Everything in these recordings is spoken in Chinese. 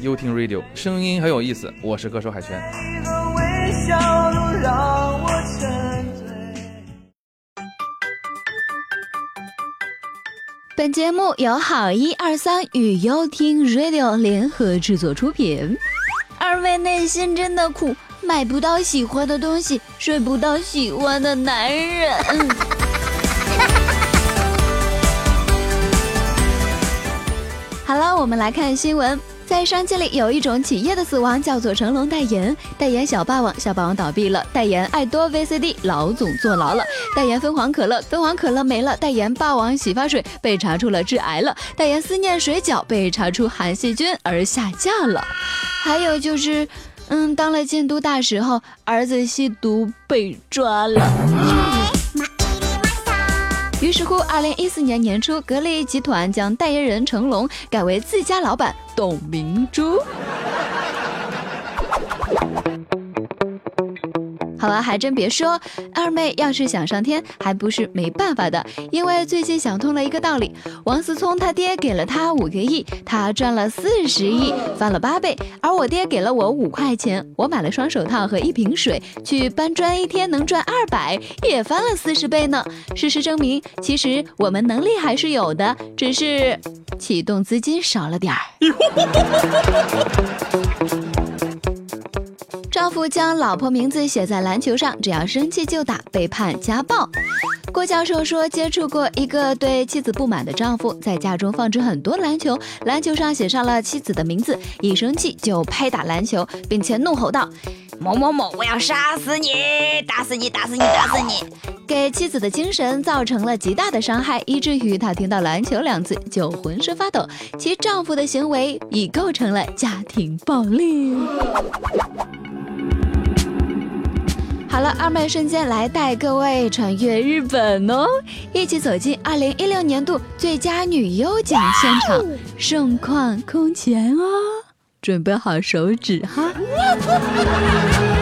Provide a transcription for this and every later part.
优听 Radio，声音很有意思。我是歌手海泉。本节目由好一二三与优听 Radio 联合制作出品。二位内心真的苦，买不到喜欢的东西，睡不到喜欢的男人。好了，我们来看新闻。在商界里，有一种企业的死亡叫做成龙代言。代言小霸王，小霸王倒闭了；代言爱多 VCD，老总坐牢了；代言凤凰可乐，凤凰可乐没了；代言霸王洗发水，被查出了致癌了；代言思念水饺，被查出含细菌而下架了。还有就是，嗯，当了监督大使后，儿子吸毒被抓了。于是乎，二零一四年年初，格力集团将代言人成龙改为自家老板董明珠。好了，还真别说，二妹要是想上天，还不是没办法的。因为最近想通了一个道理：王思聪他爹给了他五个亿，他赚了四十亿，翻了八倍；而我爹给了我五块钱，我买了双手套和一瓶水，去搬砖一天能赚二百，也翻了四十倍呢。事实证明，其实我们能力还是有的，只是启动资金少了点儿。丈夫将老婆名字写在篮球上，只要生气就打，被判家暴。郭教授说，接触过一个对妻子不满的丈夫，在家中放置很多篮球，篮球上写上了妻子的名字，一生气就拍打篮球，并且怒吼道：“某某某，我要杀死你，打死你，打死你，打死你！”给妻子的精神造成了极大的伤害，以至于她听到“篮球”两字就浑身发抖。其丈夫的行为已构成了家庭暴力。好了，二妹瞬间来带各位穿越日本哦，一起走进二零一六年度最佳女优奖现场，盛况空前哦，准备好手指哈。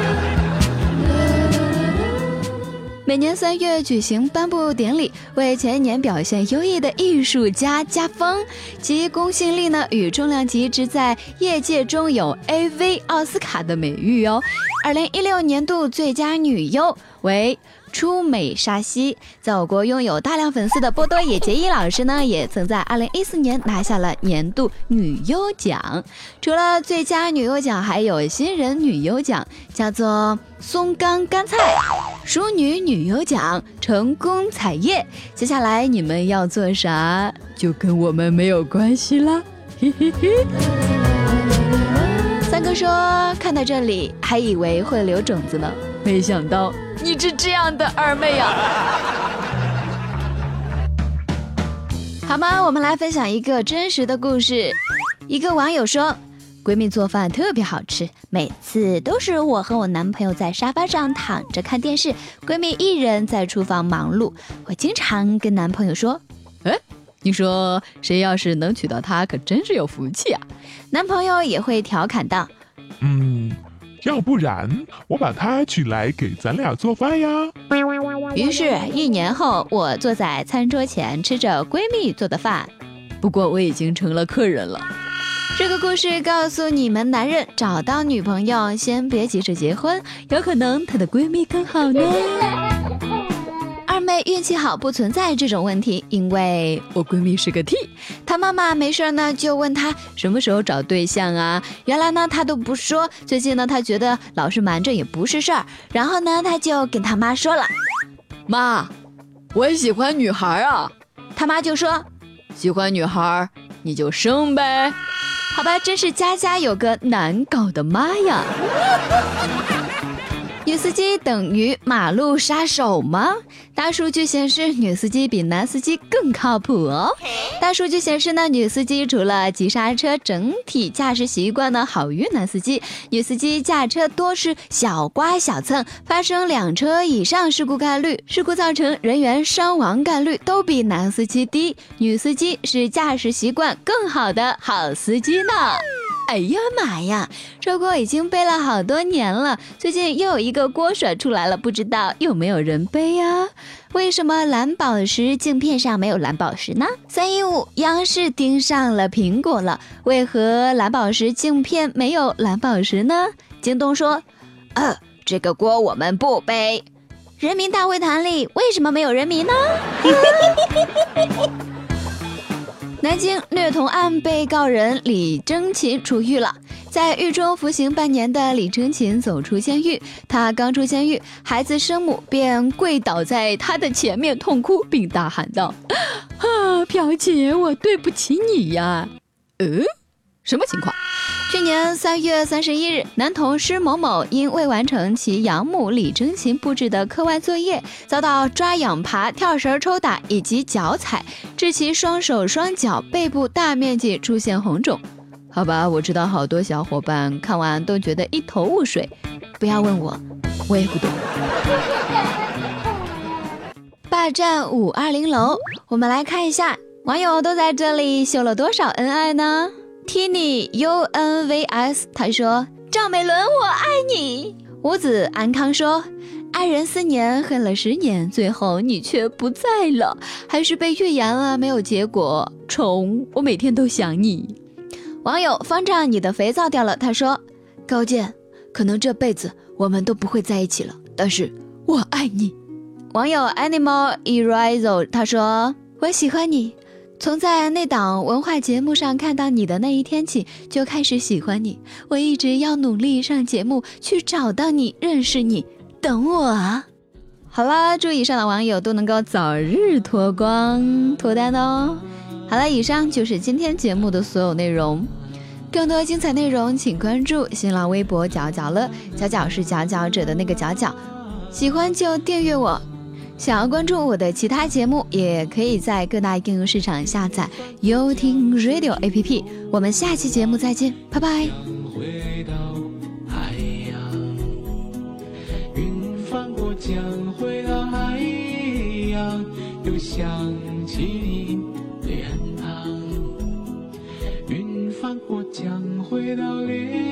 每年三月举行颁布典礼，为前一年表现优异的艺术家加封，其公信力呢与重量级之在业界中有 AV 奥斯卡的美誉哦。二零一六年度最佳女优为。出美沙希，在我国拥有大量粉丝的波多野结衣老师呢，也曾在二零一四年拿下了年度女优奖。除了最佳女优奖，还有新人女优奖，叫做松冈干菜；淑女女优奖，成功彩叶。接下来你们要做啥，就跟我们没有关系了。嘿嘿嘿。三哥说，看到这里还以为会留种子呢，没想到。你是这样的二妹呀？好吗？我们来分享一个真实的故事。一个网友说，闺蜜做饭特别好吃，每次都是我和我男朋友在沙发上躺着看电视，闺蜜一人在厨房忙碌。我经常跟男朋友说：“哎，你说谁要是能娶到她，可真是有福气啊。”男朋友也会调侃道：“嗯。”要不然我把她娶来给咱俩做饭呀。于是，一年后，我坐在餐桌前吃着闺蜜做的饭，不过我已经成了客人了。这个故事告诉你们：男人找到女朋友，先别急着结婚，有可能她的闺蜜更好呢。二妹运气好，不存在这种问题，因为我闺蜜是个 T，她妈妈没事呢就问她什么时候找对象啊。原来呢她都不说，最近呢她觉得老是瞒着也不是事儿，然后呢她就跟她妈说了，妈，我喜欢女孩啊。她妈就说，喜欢女孩你就生呗。好吧，真是家家有个难搞的妈呀。女司机等于马路杀手吗？大数据显示，女司机比男司机更靠谱哦。大数据显示呢，女司机除了急刹车，整体驾驶习惯呢好于男司机。女司机驾车多是小刮小蹭，发生两车以上事故概率，事故造成人员伤亡概率都比男司机低。女司机是驾驶习惯更好的好司机呢。哎呀妈呀，这锅已经背了好多年了，最近又有一个锅甩出来了，不知道有没有人背呀？为什么蓝宝石镜片上没有蓝宝石呢？三一五，央视盯上了苹果了，为何蓝宝石镜片没有蓝宝石呢？京东说，呃，这个锅我们不背。人民大会堂里为什么没有人民呢？南京虐童案被告人李征琴出狱了，在狱中服刑半年的李征琴走出监狱，他刚出监狱，孩子生母便跪倒在他的前面痛哭，并大喊道：“ 啊，表姐，我对不起你呀！”嗯，什么情况？去年三月三十一日，男童施某某因未完成其养母李征琴布置的课外作业，遭到抓痒爬、跳绳抽打以及脚踩，致其双手双脚背部大面积出现红肿。好吧，我知道好多小伙伴看完都觉得一头雾水，不要问我，我也不懂。霸占五二零楼，我们来看一下网友都在这里秀了多少恩爱呢？Tini U N V S，他说：“赵美伦，我爱你。”五子安康说：“爱人四年，恨了十年，最后你却不在了，还是被预言了，没有结果。虫，我每天都想你。”网友方丈，你的肥皂掉了。他说：“高健，可能这辈子我们都不会在一起了，但是我爱你。”网友 Animal Eraser，他说：“我喜欢你。”从在那档文化节目上看到你的那一天起，就开始喜欢你。我一直要努力上节目，去找到你，认识你。等我啊！好了，祝以上的网友都能够早日脱光脱单哦。好了，以上就是今天节目的所有内容。更多精彩内容，请关注新浪微博“角角乐”，角角是佼佼者的那个角角。喜欢就订阅我。想要关注我的其他节目，也可以在各大应用市场下载优听 radio APP 我们下期节目再见，拜拜。云翻过江回到海洋。又想起你脸庞。云翻过江回到脸。